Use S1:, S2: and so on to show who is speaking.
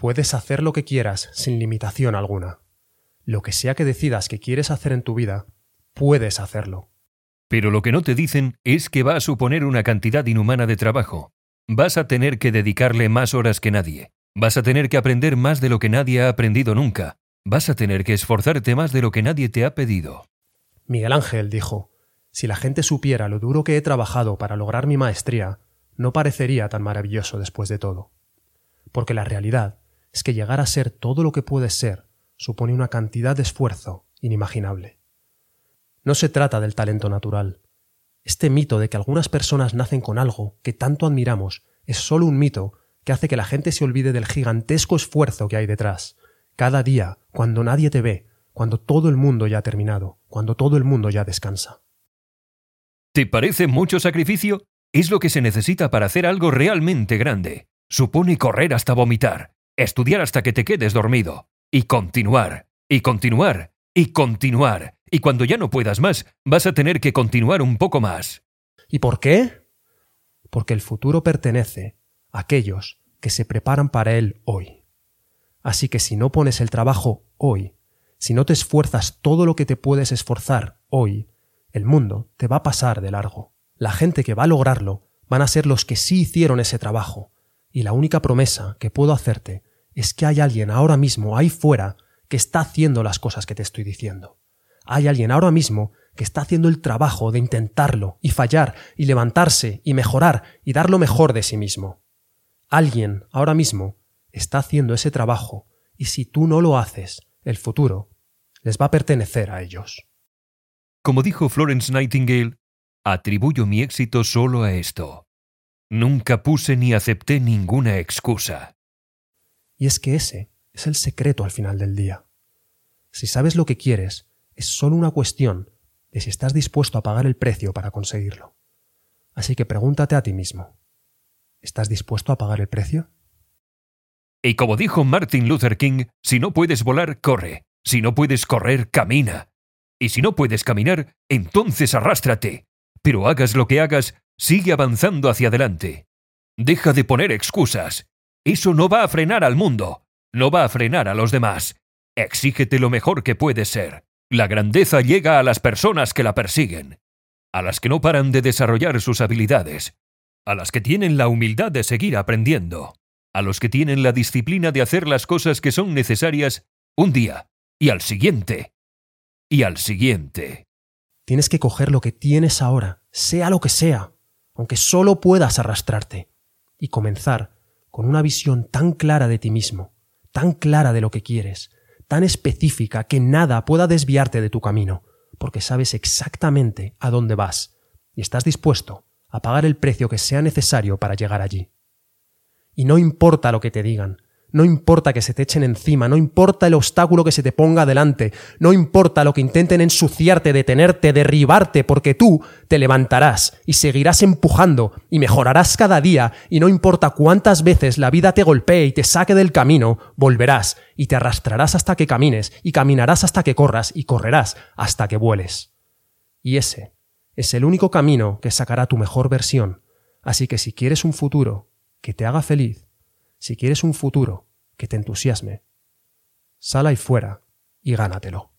S1: Puedes hacer lo que quieras sin limitación alguna. Lo que sea que decidas que quieres hacer en tu vida, puedes hacerlo.
S2: Pero lo que no te dicen es que va a suponer una cantidad inhumana de trabajo. Vas a tener que dedicarle más horas que nadie. Vas a tener que aprender más de lo que nadie ha aprendido nunca. Vas a tener que esforzarte más de lo que nadie te ha pedido.
S1: Miguel Ángel dijo, si la gente supiera lo duro que he trabajado para lograr mi maestría, no parecería tan maravilloso después de todo. Porque la realidad es que llegar a ser todo lo que puedes ser supone una cantidad de esfuerzo inimaginable. No se trata del talento natural. Este mito de que algunas personas nacen con algo que tanto admiramos es solo un mito que hace que la gente se olvide del gigantesco esfuerzo que hay detrás, cada día, cuando nadie te ve, cuando todo el mundo ya ha terminado, cuando todo el mundo ya descansa.
S2: ¿Te parece mucho sacrificio? Es lo que se necesita para hacer algo realmente grande. Supone correr hasta vomitar, estudiar hasta que te quedes dormido, y continuar, y continuar, y continuar. Y cuando ya no puedas más, vas a tener que continuar un poco más.
S1: ¿Y por qué? Porque el futuro pertenece a aquellos que se preparan para él hoy. Así que si no pones el trabajo hoy, si no te esfuerzas todo lo que te puedes esforzar hoy, el mundo te va a pasar de largo. La gente que va a lograrlo van a ser los que sí hicieron ese trabajo. Y la única promesa que puedo hacerte es que hay alguien ahora mismo ahí fuera que está haciendo las cosas que te estoy diciendo. Hay alguien ahora mismo que está haciendo el trabajo de intentarlo y fallar y levantarse y mejorar y dar lo mejor de sí mismo. Alguien ahora mismo está haciendo ese trabajo y si tú no lo haces, el futuro les va a pertenecer a ellos.
S2: Como dijo Florence Nightingale, atribuyo mi éxito solo a esto. Nunca puse ni acepté ninguna excusa.
S1: Y es que ese es el secreto al final del día. Si sabes lo que quieres, es solo una cuestión de si estás dispuesto a pagar el precio para conseguirlo. Así que pregúntate a ti mismo, ¿estás dispuesto a pagar el precio?
S2: Y como dijo Martin Luther King, si no puedes volar, corre. Si no puedes correr, camina. Y si no puedes caminar, entonces arrástrate. Pero hagas lo que hagas, sigue avanzando hacia adelante. Deja de poner excusas. Eso no va a frenar al mundo, no va a frenar a los demás. Exígete lo mejor que puedes ser. La grandeza llega a las personas que la persiguen, a las que no paran de desarrollar sus habilidades, a las que tienen la humildad de seguir aprendiendo, a los que tienen la disciplina de hacer las cosas que son necesarias un día y al siguiente y al siguiente.
S1: Tienes que coger lo que tienes ahora, sea lo que sea, aunque solo puedas arrastrarte, y comenzar con una visión tan clara de ti mismo, tan clara de lo que quieres, tan específica que nada pueda desviarte de tu camino, porque sabes exactamente a dónde vas y estás dispuesto a pagar el precio que sea necesario para llegar allí. Y no importa lo que te digan, no importa que se te echen encima, no importa el obstáculo que se te ponga delante, no importa lo que intenten ensuciarte, detenerte, derribarte, porque tú te levantarás y seguirás empujando y mejorarás cada día y no importa cuántas veces la vida te golpee y te saque del camino, volverás y te arrastrarás hasta que camines y caminarás hasta que corras y correrás hasta que vueles. Y ese es el único camino que sacará tu mejor versión. Así que si quieres un futuro que te haga feliz, si quieres un futuro que te entusiasme, sal ahí fuera y gánatelo.